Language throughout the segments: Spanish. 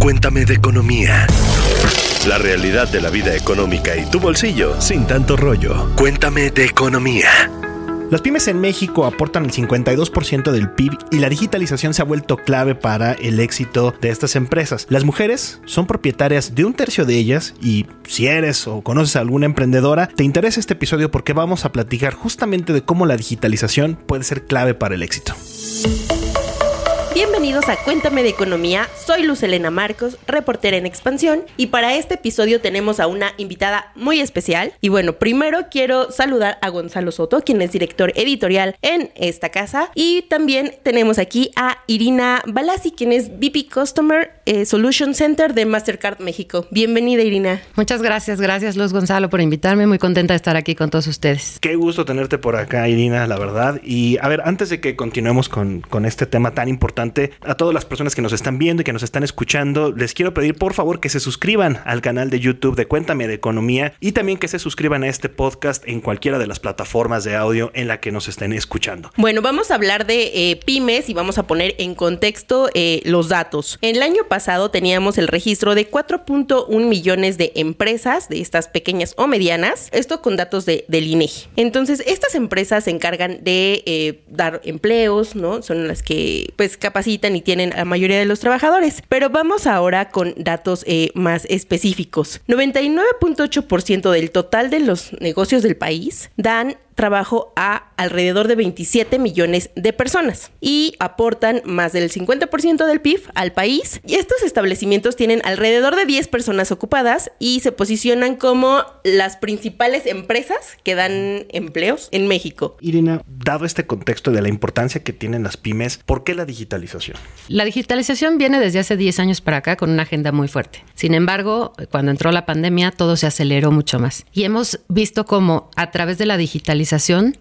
Cuéntame de economía. La realidad de la vida económica y tu bolsillo sin tanto rollo. Cuéntame de economía. Las pymes en México aportan el 52% del PIB y la digitalización se ha vuelto clave para el éxito de estas empresas. Las mujeres son propietarias de un tercio de ellas y si eres o conoces a alguna emprendedora, te interesa este episodio porque vamos a platicar justamente de cómo la digitalización puede ser clave para el éxito. Bienvenidos a Cuéntame de Economía, soy Luz Elena Marcos, reportera en Expansión, y para este episodio tenemos a una invitada muy especial. Y bueno, primero quiero saludar a Gonzalo Soto, quien es director editorial en esta casa, y también tenemos aquí a Irina Balasi, quien es VP Customer eh, Solution Center de Mastercard México. Bienvenida, Irina. Muchas gracias, gracias Luz Gonzalo por invitarme, muy contenta de estar aquí con todos ustedes. Qué gusto tenerte por acá, Irina, la verdad. Y a ver, antes de que continuemos con, con este tema tan importante, a todas las personas que nos están viendo y que nos están escuchando, les quiero pedir por favor que se suscriban al canal de YouTube de Cuéntame de Economía y también que se suscriban a este podcast en cualquiera de las plataformas de audio en la que nos estén escuchando. Bueno, vamos a hablar de eh, pymes y vamos a poner en contexto eh, los datos. El año pasado teníamos el registro de 4.1 millones de empresas, de estas pequeñas o medianas, esto con datos de, del INEGI. Entonces, estas empresas se encargan de eh, dar empleos, ¿no? Son las que pues capacitan y tienen a la mayoría de los trabajadores. Pero vamos ahora con datos eh, más específicos. 99.8% del total de los negocios del país dan trabajo a alrededor de 27 millones de personas y aportan más del 50% del PIB al país. Y estos establecimientos tienen alrededor de 10 personas ocupadas y se posicionan como las principales empresas que dan empleos en México. Irina, dado este contexto de la importancia que tienen las pymes, ¿por qué la digitalización? La digitalización viene desde hace 10 años para acá con una agenda muy fuerte. Sin embargo, cuando entró la pandemia, todo se aceleró mucho más. Y hemos visto cómo a través de la digitalización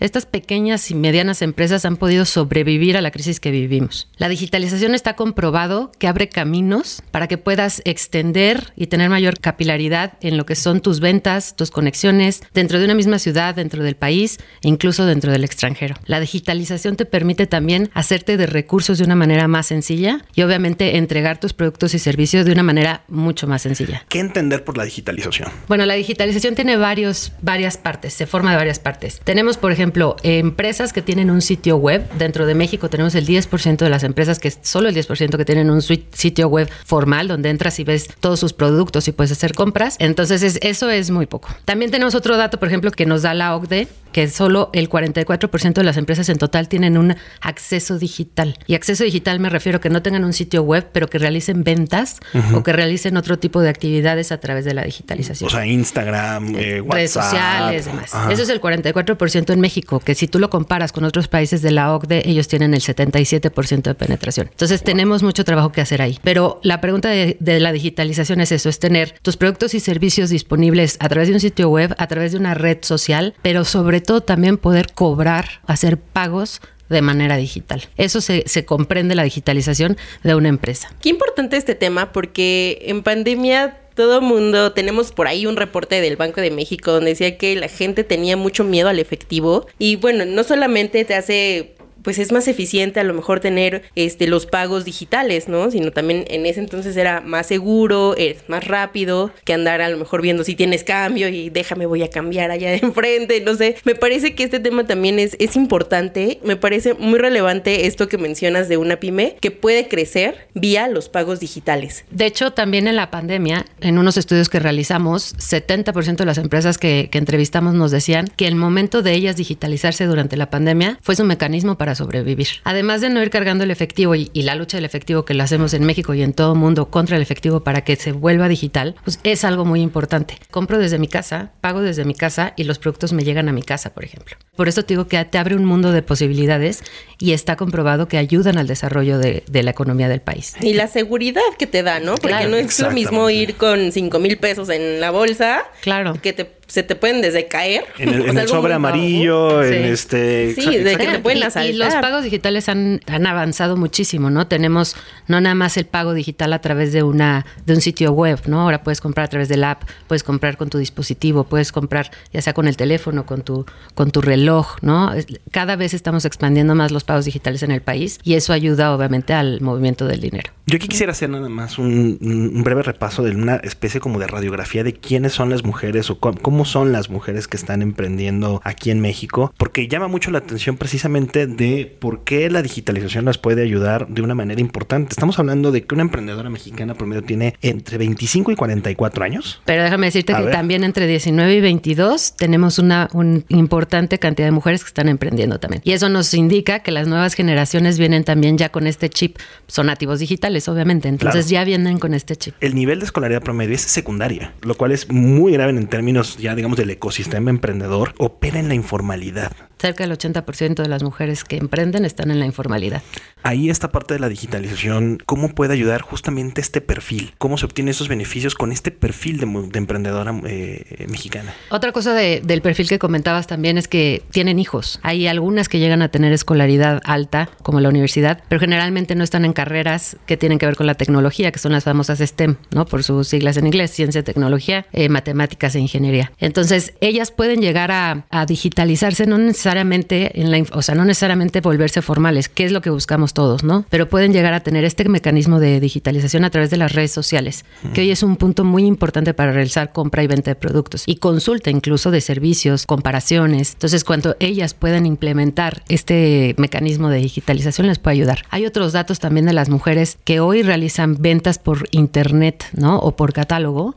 estas pequeñas y medianas empresas han podido sobrevivir a la crisis que vivimos. La digitalización está comprobado que abre caminos para que puedas extender y tener mayor capilaridad en lo que son tus ventas, tus conexiones dentro de una misma ciudad, dentro del país e incluso dentro del extranjero. La digitalización te permite también hacerte de recursos de una manera más sencilla y obviamente entregar tus productos y servicios de una manera mucho más sencilla. ¿Qué entender por la digitalización? Bueno, la digitalización tiene varios, varias partes, se forma de varias partes. Tenemos, por ejemplo, empresas que tienen un sitio web. Dentro de México tenemos el 10% de las empresas, que es solo el 10% que tienen un sitio web formal, donde entras y ves todos sus productos y puedes hacer compras. Entonces, eso es muy poco. También tenemos otro dato, por ejemplo, que nos da la OCDE, que solo el 44% de las empresas en total tienen un acceso digital. Y acceso digital me refiero a que no tengan un sitio web, pero que realicen ventas o que realicen otro tipo de actividades a través de la digitalización. O sea, Instagram, eh, WhatsApp. Redes sociales, demás. Eso es el 44% en México, que si tú lo comparas con otros países de la OCDE, ellos tienen el 77% de penetración. Entonces tenemos mucho trabajo que hacer ahí. Pero la pregunta de, de la digitalización es eso, es tener tus productos y servicios disponibles a través de un sitio web, a través de una red social, pero sobre todo también poder cobrar, hacer pagos de manera digital. Eso se, se, comprende la digitalización de una empresa. Qué importante este tema porque en pandemia todo mundo, tenemos por ahí un reporte del Banco de México donde decía que la gente tenía mucho miedo al efectivo y bueno, no solamente te hace pues es más eficiente a lo mejor tener este los pagos digitales, ¿no? Sino también en ese entonces era más seguro, es más rápido que andar a lo mejor viendo si tienes cambio y déjame voy a cambiar allá de enfrente, no sé. Me parece que este tema también es, es importante, me parece muy relevante esto que mencionas de una pyme que puede crecer vía los pagos digitales. De hecho, también en la pandemia, en unos estudios que realizamos, 70% de las empresas que, que entrevistamos nos decían que el momento de ellas digitalizarse durante la pandemia fue su mecanismo para sobrevivir. Además de no ir cargando el efectivo y, la lucha del efectivo que lo hacemos en México y en todo el mundo contra el efectivo para que se vuelva digital, pues es algo muy importante. Compro desde mi casa, pago desde mi casa y los productos me llegan a mi casa, por ejemplo. Por eso te digo que te abre un mundo de posibilidades y está comprobado que ayudan al desarrollo de, la economía del país. Y la seguridad que te da, ¿no? Porque no es lo mismo ir con 5 mil pesos en la bolsa claro. que te se te pueden desde caer. En el, en sobre amarillo, en Sí. este... Sí, de que te pueden Y- y, asaltar. los pagos digitales han, han avanzado muchísimo, ¿no? Tenemos no nada más el pago digital a través de una de un sitio web, ¿no? Ahora puedes comprar a través del app, puedes comprar con tu dispositivo, puedes comprar ya sea con el teléfono, con tu con tu reloj, ¿no? Cada vez estamos expandiendo más los pagos digitales en el país y eso ayuda obviamente al movimiento del dinero. Yo aquí quisiera hacer nada más un, un breve repaso de una especie como de radiografía de quiénes son las mujeres o cómo, cómo son las mujeres que están emprendiendo aquí en México, porque llama mucho la atención precisamente de por qué la digitalización las puede ayudar de una manera importante. Estamos hablando de que una emprendedora mexicana promedio tiene entre 25 y 44 años. Pero déjame decirte A que ver. también entre 19 y 22 tenemos una un importante cantidad de mujeres que están emprendiendo también. Y eso nos indica que las nuevas generaciones vienen también ya con este chip. Son nativos digitales, obviamente. Entonces Claro. ya vienen con este chip. El nivel de escolaridad promedio es secundaria, lo cual es muy grave en términos ya digamos del ecosistema emprendedor. Opera en la informalidad. Cerca del 80% de las mujeres que emprenden están en la informalidad. Ahí esta parte de la digitalización, ¿cómo puede ayudar justamente este perfil? ¿Cómo se obtiene esos beneficios con este perfil de, emprendedora eh, mexicana? Otra cosa de- del perfil que comentabas también es que tienen hijos. Hay algunas que llegan a tener escolaridad alta, como la universidad, pero generalmente no están en carreras que tienen que ver con la tecnología, que son las famosas STEM, ¿no? Por sus siglas en inglés, ciencia, tecnología, eh, matemáticas e ingeniería. Entonces, ellas pueden llegar a, digitalizarse, no necesariamente en la, o sea, no necesariamente volverse formales, que es lo que buscamos todos, ¿no? Pero pueden llegar a tener este mecanismo de digitalización a través de las redes sociales, que hoy es un punto muy importante para realizar compra y venta de productos y consulta incluso de servicios, comparaciones. Entonces, cuando ellas puedan implementar este mecanismo de digitalización, les puede ayudar. Hay otros datos también de las mujeres que hoy realizan ventas por internet, ¿no? O por catálogo.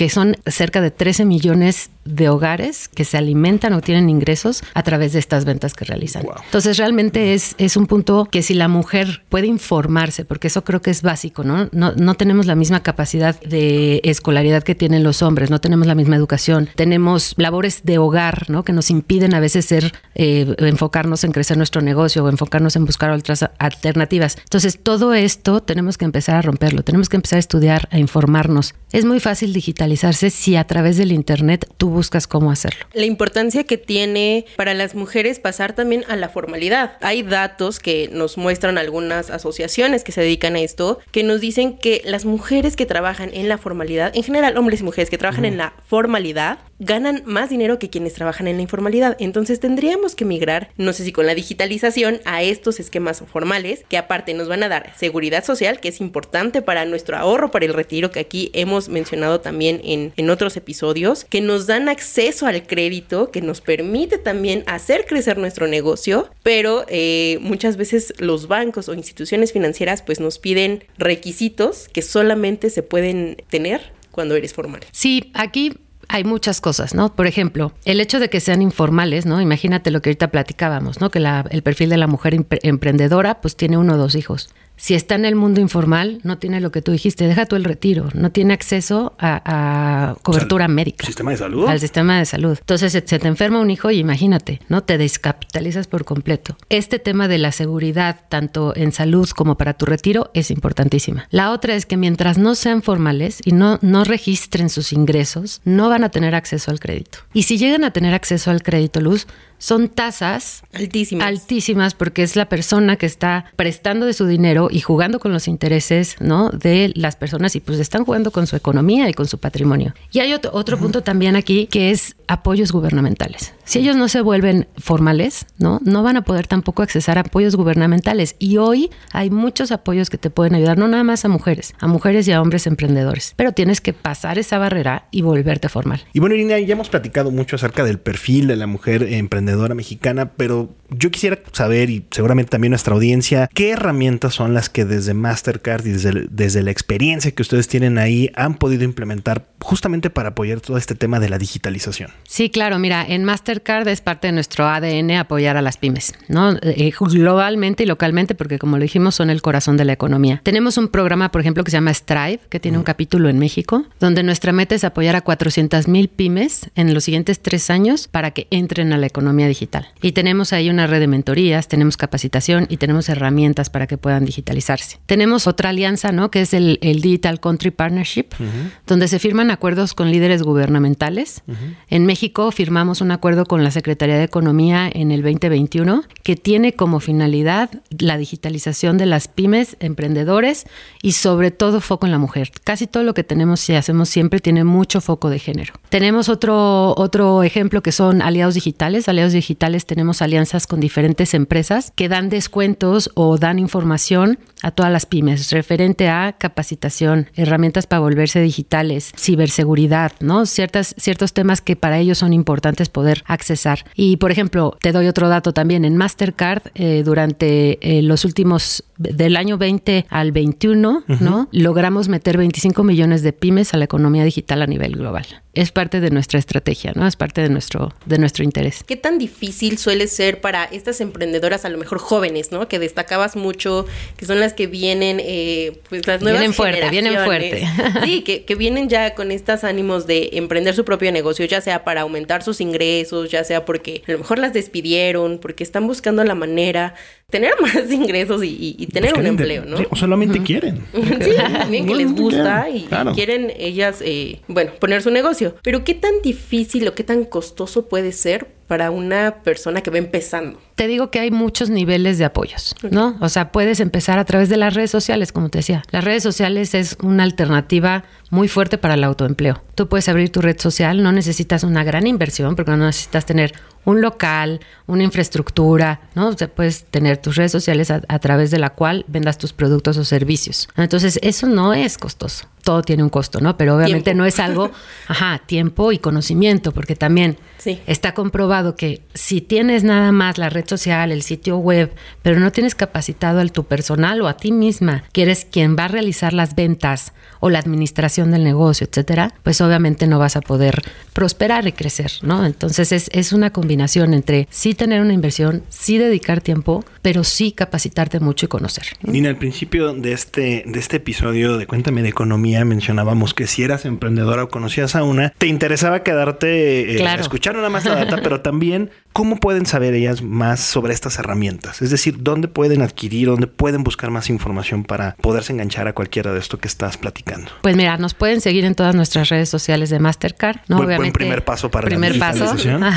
Que son cerca de 13 millones de hogares que se alimentan o tienen ingresos a través de estas ventas que realizan. Wow. Entonces realmente es, es un punto que si la mujer puede informarse, porque eso creo que es básico, ¿no? ¿no? No tenemos la misma capacidad de escolaridad que tienen los hombres, no tenemos la misma educación, tenemos labores de hogar, ¿no? Que nos impiden a veces ser, eh, enfocarnos en crecer nuestro negocio o enfocarnos en buscar otras alternativas. Entonces todo esto tenemos que empezar a romperlo, tenemos que empezar a estudiar, a informarnos. Es muy fácil digitalizarse si a través del Internet tú buscas cómo hacerlo. La importancia que tiene para las mujeres pasar también a la formalidad. Hay datos que nos muestran algunas asociaciones que se dedican a esto, que nos dicen que las mujeres que trabajan en la formalidad, en general hombres y mujeres que trabajan en la formalidad, ganan más dinero que quienes trabajan en la informalidad. Entonces tendríamos que migrar, no sé si con la digitalización, a estos esquemas formales, que aparte nos van a dar seguridad social, que es importante para nuestro ahorro, para el retiro, que aquí hemos mencionado también en, otros episodios, que nos dan acceso al crédito, que nos permite también hacer crecer nuestro negocio, pero eh, muchas veces los bancos o instituciones financieras pues nos piden requisitos que solamente se pueden tener cuando eres formal. Sí, aquí hay muchas cosas, ¿no? Por ejemplo, el hecho de que sean informales, ¿no? Imagínate lo que ahorita platicábamos, ¿no? Que la- el perfil de la mujer empre- emprendedora, pues tiene uno o dos hijos. Si está en el mundo informal, no tiene lo que tú dijiste, deja tú el retiro, no tiene acceso a, a cobertura médica. ¿Sistema de salud? Al sistema de salud. Entonces se, se te enferma un hijo y imagínate, ¿no? Te descapitalizas por completo. Este tema de la seguridad, tanto en salud como para tu retiro, es importantísima. La otra es que mientras no sean formales y no, no registren sus ingresos, no van a tener acceso al crédito. Y si llegan a tener acceso al crédito, Luz, son tasas Altísimas. altísimas porque es la persona que está prestando de su dinero y jugando con los intereses, ¿no? De las personas y pues están jugando con su economía y con su patrimonio. Y hay otro, otro punto también aquí que es apoyos gubernamentales. Si ellos no se vuelven formales, ¿no? No van a poder tampoco accesar a apoyos gubernamentales. Y hoy hay muchos apoyos que te pueden ayudar, no nada más a mujeres, a mujeres y a hombres emprendedores. Pero tienes que pasar esa barrera y volverte formal. Y bueno, Irina, ya hemos platicado mucho acerca del perfil de la mujer emprendedora mexicana, pero yo quisiera saber, y seguramente también nuestra audiencia, qué herramientas son las que desde Mastercard y desde, desde la experiencia que ustedes tienen ahí han podido implementar justamente para apoyar todo este tema de la digitalización. Sí, claro, mira, en Mastercard Mastercard es parte de nuestro ADN apoyar a las pymes, ¿no? Eh, globalmente y localmente, porque como lo dijimos, son el corazón de la economía. Tenemos un programa, por ejemplo, que se llama Strive, que tiene un capítulo en México, donde nuestra meta es apoyar a 400 mil pymes en los siguientes tres años para que entren a la economía digital. Y tenemos ahí una red de mentorías, tenemos capacitación y tenemos herramientas para que puedan digitalizarse. Tenemos otra alianza, ¿no? Que es el, Digital Country Partnership, donde se firman acuerdos con líderes gubernamentales. En México firmamos un acuerdo con la Secretaría de Economía en el 2021 que tiene como finalidad la digitalización de las pymes, emprendedores y sobre todo foco en la mujer. Casi todo lo que tenemos y hacemos siempre tiene mucho foco de género. Tenemos otro, otro ejemplo que son aliados digitales. Aliados digitales tenemos alianzas con diferentes empresas que dan descuentos o dan información a todas las pymes referente a capacitación, herramientas para volverse digitales, ciberseguridad, ¿no? Ciertas, ciertos temas que para ellos son importantes poder accesar. Y por ejemplo, te doy otro dato también, en Mastercard eh, durante eh, los últimos, del año 20 al 21, ¿no? Logramos meter 25 millones de pymes a la economía digital a nivel global es parte de nuestra estrategia, ¿no? Es parte de nuestro, de nuestro interés. ¿Qué tan difícil suele ser para estas emprendedoras, a lo mejor jóvenes, ¿no? Que destacabas mucho, que son las que vienen, eh, pues las nuevas Vienen fuerte, vienen fuerte. Sí, que, que vienen ya con estos ánimos de emprender su propio negocio, ya sea para aumentar sus ingresos, ya sea porque a lo mejor las despidieron, porque están buscando la manera tener más ingresos y, tener un empleo, ¿no? o solamente quieren. sí, también que les gusta y, quieren ellas, eh, bueno, poner su negocio. Pero ¿qué tan difícil o qué tan costoso puede ser para una persona que va empezando? Te digo que hay muchos niveles de apoyos, ¿no? O sea, puedes empezar a través de las redes sociales, como te decía. Las redes sociales es una alternativa muy fuerte para el autoempleo. Tú puedes abrir tu red social, no necesitas una gran inversión, porque no necesitas tener un local, una infraestructura, ¿no? O sea, puedes tener tus redes sociales a, a, través de la cual vendas tus productos o servicios. Entonces, eso no es costoso. Todo tiene un costo, ¿no? Pero obviamente no es algo, ajá, tiempo y conocimiento, porque también sí. está comprobado que si tienes nada más la red social, el sitio web, pero no tienes capacitado al tu personal o a ti misma, que eres quien va a realizar las ventas o la administración del negocio, etcétera, pues obviamente no vas a poder prosperar y crecer, ¿no? Entonces es, es una combinación entre sí tener una inversión, sí dedicar tiempo, pero sí capacitarte mucho y conocer. Nina, al principio de este, de este episodio de Cuéntame de Economía mencionábamos que si eras emprendedora o conocías a una, te interesaba quedarte eh, a escuchar nada más la data, pero también cómo pueden saber ellas más sobre estas herramientas. Es decir, dónde pueden adquirir, dónde pueden buscar más información para poderse enganchar a cualquiera de esto que estás platicando. Pues mira, nos pueden seguir en todas nuestras redes sociales de Mastercard. ¿no? Buen, Obviamente, primer paso para primer la paso.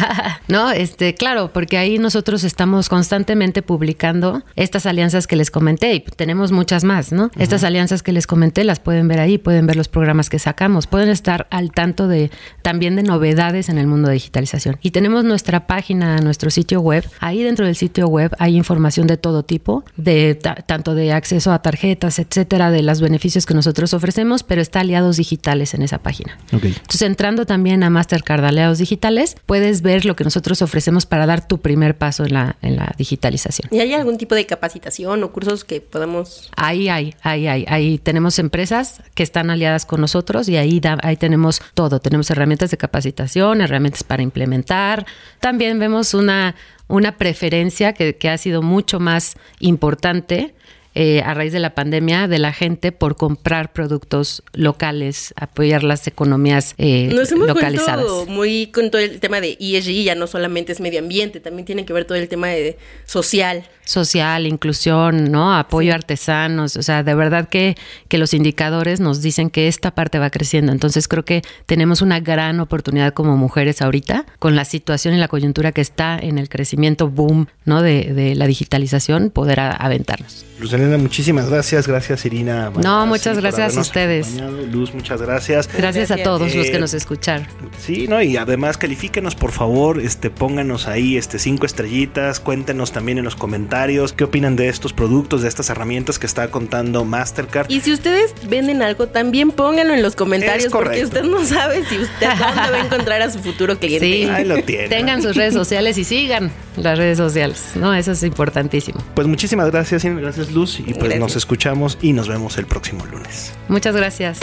no, este, claro, porque ahí nosotros estamos constantemente publicando estas alianzas que les comenté y tenemos muchas más, ¿no? Estas alianzas que les comenté las pueden ver ahí, pueden ver los programas que sacamos, pueden estar al tanto de también de novedades en el mundo de digitalización. Y tenemos nuestra página, nuestro sitio web. Ahí dentro del sitio web hay información de todo tipo, de tanto de acceso a tarjetas, etcétera, de los beneficios que nosotros ofrecemos, pero está aliados digitales en esa página. Entonces, entrando también a Mastercard Aliados Digitales, puedes ver lo que nosotros ofrecemos para dar tu primer paso en la, en la digitalización. ¿Y hay algún tipo de capacitación o cursos que podamos...? Ahí hay, ahí hay. Ahí tenemos empresas que están aliadas con nosotros y ahí, ahí tenemos todo. Tenemos herramientas de capacitación, herramientas para implementar. También vemos una, una preferencia que, que ha sido mucho más importante eh, a raíz de la pandemia de la gente por comprar productos locales, apoyar las economías eh, Nos hemos localizadas. muy con todo el tema de ESG, ya no solamente es medio ambiente, también tiene que ver todo el tema de social. Social, inclusión, ¿no? Apoyo a artesanos, o sea, de verdad que, que los indicadores nos dicen que esta parte va creciendo. Entonces creo que tenemos una gran oportunidad como mujeres ahorita, con la situación y la coyuntura que está en el crecimiento boom, ¿no? De, de la digitalización, poder aventarnos. Luz Muchísimas gracias. Gracias, Irina. No, muchas gracias a ustedes. Luz, muchas gracias. Gracias, a todos los que eh, nos escucharon. Sí, ¿no? Y además califíquenos, por favor, este, pónganos ahí este, cinco estrellitas, cuéntenos también en los comentarios qué opinan de estos productos, de estas herramientas que está contando Mastercard. Y si ustedes venden algo, también pónganlo en los comentarios, porque usted no sabe si usted dónde va a encontrar a su futuro cliente. Sí, ahí lo tiene. Tengan sus redes sociales y sigan las redes sociales, ¿no? Eso es importantísimo. Pues muchísimas gracias, gracias Luz. Todos y pues Gracias. nos escuchamos y nos vemos el próximo lunes. Muchas gracias.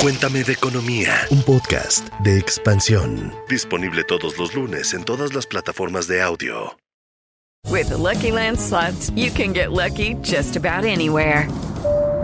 Cuéntame de economía. Un podcast de expansión. Disponible todos los lunes en todas las plataformas de audio. With the Lucky Land slots, you can get lucky just about anywhere.